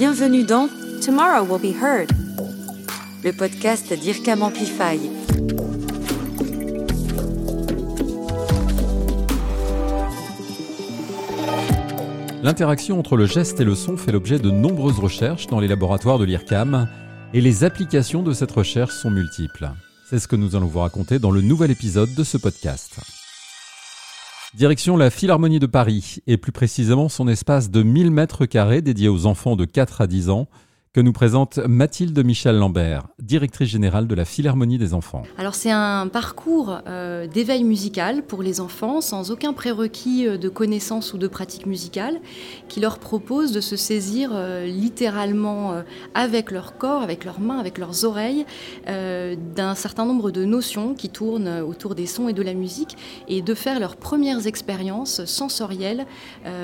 Bienvenue dans Tomorrow Will Be Heard, le podcast d'IRCAM Amplify. L'interaction entre le geste et le son fait l'objet de nombreuses recherches dans les laboratoires de l'IRCAM et les applications de cette recherche sont multiples. C'est ce que nous allons vous raconter dans le nouvel épisode de ce podcast. Direction la Philharmonie de Paris, et plus précisément son espace de 1000 mètres carrés dédié aux enfants de 4 à 10 ans, que nous présente Mathilde Michel Lambert, directrice générale de la Philharmonie des enfants. Alors c'est un parcours euh, d'éveil musical pour les enfants sans aucun prérequis euh, de connaissance ou de pratique musicale qui leur propose de se saisir euh, littéralement avec leur corps, avec leurs mains, avec leurs oreilles d'un certain nombre de notions qui tournent autour des sons et de la musique et de faire leurs premières expériences sensorielles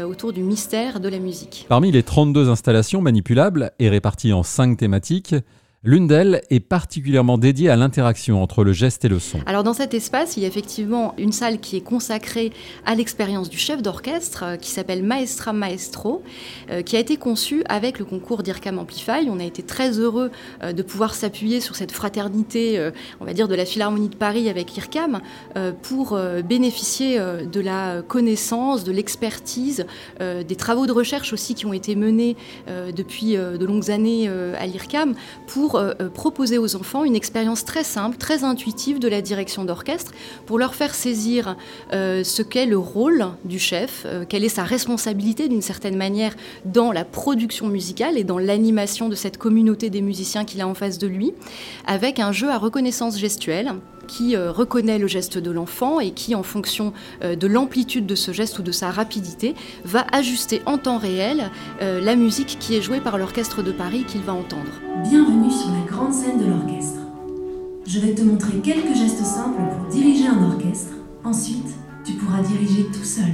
autour du mystère de la musique. Parmi les 32 installations manipulables et réparties en cinq thématiques L'une d'elles est particulièrement dédiée à l'interaction entre le geste et le son. Alors dans cet espace, il y a effectivement une salle qui est consacrée à l'expérience du chef d'orchestre euh, qui s'appelle Maestra Maestro, euh, qui a été conçue avec le concours d'IRCAM Amplify. On a été très heureux euh, de pouvoir s'appuyer sur cette fraternité, on va dire, de la Philharmonie de Paris avec IRCAM pour bénéficier de la connaissance, de l'expertise, des travaux de recherche aussi qui ont été menés depuis de longues années à l'IRCAM euh, euh, proposer aux enfants une expérience très simple, très intuitive de la direction d'orchestre, pour leur faire saisir euh, ce qu'est le rôle du chef, quelle est sa responsabilité d'une certaine manière dans la production musicale et dans l'animation de cette communauté des musiciens qu'il a en face de lui, avec un jeu à reconnaissance gestuelle qui reconnaît le geste de l'enfant et qui, en fonction de l'amplitude de ce geste ou de sa rapidité, va ajuster en temps réel la musique qui est jouée par l'orchestre de Paris qu'il va entendre. Bienvenue sur la grande scène de l'orchestre. Je vais te montrer quelques gestes simples pour diriger un orchestre. Ensuite, tu pourras diriger tout seul.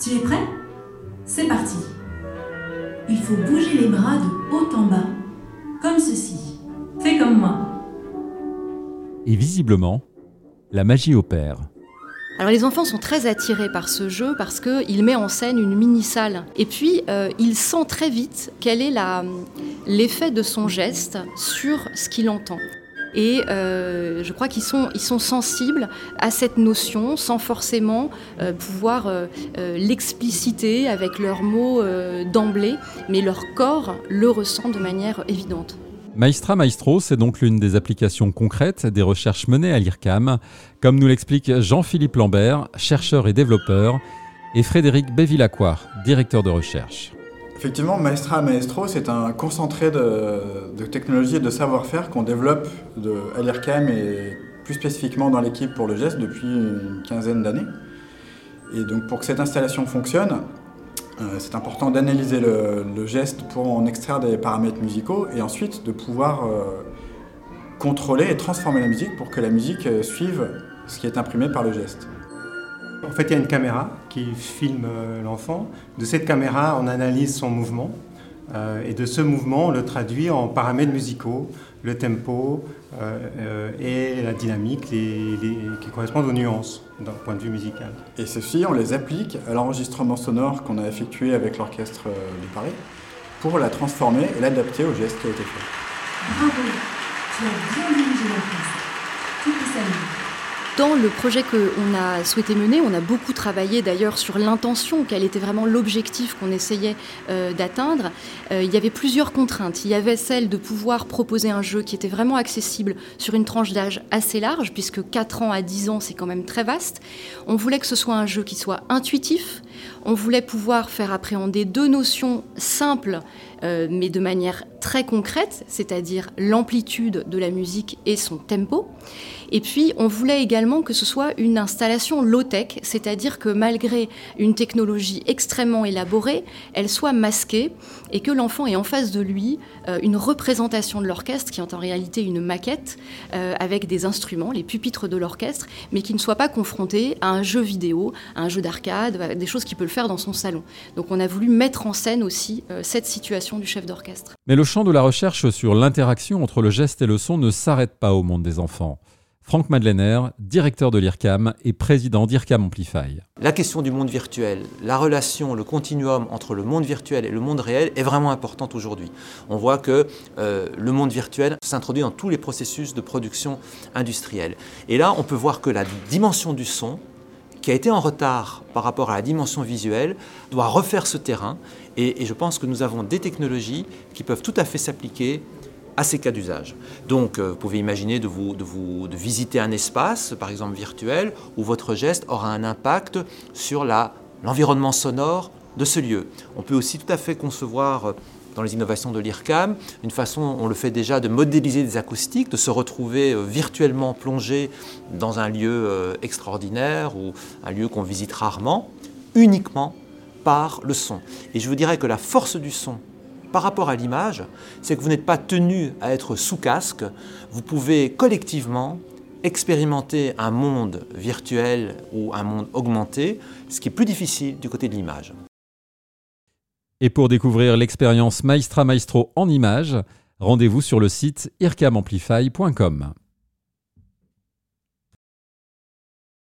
Tu es prêt? C'est parti. Il faut bouger les bras de haut en bas, comme ceci. Fais comme moi. Et visiblement, la magie opère. Alors les enfants sont très attirés par ce jeu parce qu'il met en scène une mini-salle. Et puis, euh, il sent très vite quel est l'effet de son geste sur ce qu'il entend. Et euh, je crois qu'ils sont, sensibles à cette notion sans forcément euh, pouvoir l'expliciter avec leurs mots d'emblée, mais leur corps le ressent de manière évidente. Maestra Maestro, c'est donc l'une des applications concrètes des recherches menées à l'IRCAM, comme nous l'explique Jean-Philippe Lambert, chercheur et développeur, et Frédéric Bévillacqua, directeur de recherche. Effectivement, Maestra Maestro, c'est un concentré de, technologie et de savoir-faire qu'on développe à l'IRCAM et plus spécifiquement dans l'équipe pour le geste depuis une quinzaine d'années. Et donc pour que cette installation fonctionne, euh, c'est important d'analyser le, geste pour en extraire des paramètres musicaux et ensuite de pouvoir euh, contrôler et transformer la musique pour que la musique euh, suive ce qui est imprimé par le geste. En fait, il y a une caméra qui filme l'enfant. De cette caméra, on analyse son mouvement. et de ce mouvement, on le traduit en paramètres musicaux, le tempo et la dynamique qui correspondent aux nuances d'un point de vue musical. Et ceci, on les applique à l'enregistrement sonore qu'on a effectué avec l'orchestre euh, de Paris pour la transformer et l'adapter au geste qui a été fait. Bravo, tu as bien dirigé l'orchestre. Tu peux saluer. Dans le projet qu'on a souhaité mener, on a beaucoup travaillé d'ailleurs sur l'intention, quel était vraiment l'objectif qu'on essayait euh, d'atteindre. Euh, il y avait plusieurs contraintes. Il y avait celle de pouvoir proposer un jeu qui était vraiment accessible sur une tranche d'âge assez large, puisque 4 ans à 10 ans, c'est quand même très vaste. On voulait que ce soit un jeu qui soit intuitif. On voulait pouvoir faire appréhender deux notions simples, euh, mais de manière très concrète, c'est-à-dire l'amplitude de la musique et son tempo. Et puis, on voulait également que ce soit une installation low-tech, c'est-à-dire que malgré une technologie extrêmement élaborée, elle soit masquée et que l'enfant ait en face de lui euh, une représentation de l'orchestre qui est en réalité une maquette euh, avec des instruments, les pupitres de l'orchestre, mais qui ne soit pas confronté à un jeu vidéo, à un jeu d'arcade, des choses qu'il peut le faire dans son salon. Donc on a voulu mettre en scène aussi euh, cette situation du chef d'orchestre. Mais le champ de la recherche sur l'interaction entre le geste et le son ne s'arrête pas au monde des enfants. Franck Madeleiner, directeur de l'IRCAM et président d'IRCAM Amplify. La question du monde virtuel, la relation, le continuum entre le monde virtuel et le monde réel est vraiment importante aujourd'hui. On voit que euh, le monde virtuel s'introduit dans tous les processus de production industrielle. Et là, on peut voir que la dimension du son, qui a été en retard par rapport à la dimension visuelle, doit refaire ce terrain. Et, et je pense que nous avons des technologies qui peuvent tout à fait s'appliquer à ces cas d'usage. Donc, euh, vous pouvez imaginer de, vous, de, vous, de visiter un espace, par exemple virtuel, où votre geste aura un impact sur l'environnement sonore de ce lieu. On peut aussi tout à fait concevoir euh, dans les innovations de l'IRCAM, une façon, on le fait déjà, de modéliser des acoustiques, de se retrouver euh, virtuellement plongé dans un lieu extraordinaire ou un lieu qu'on visite rarement, uniquement par le son. Et je vous dirais que la force du son par rapport à l'image, c'est que vous n'êtes pas tenu à être sous casque, vous pouvez collectivement expérimenter un monde virtuel ou un monde augmenté, ce qui est plus difficile du côté de l'image. Et pour découvrir l'expérience Maestra Maestro en images, rendez-vous sur le site ircamamplify.com.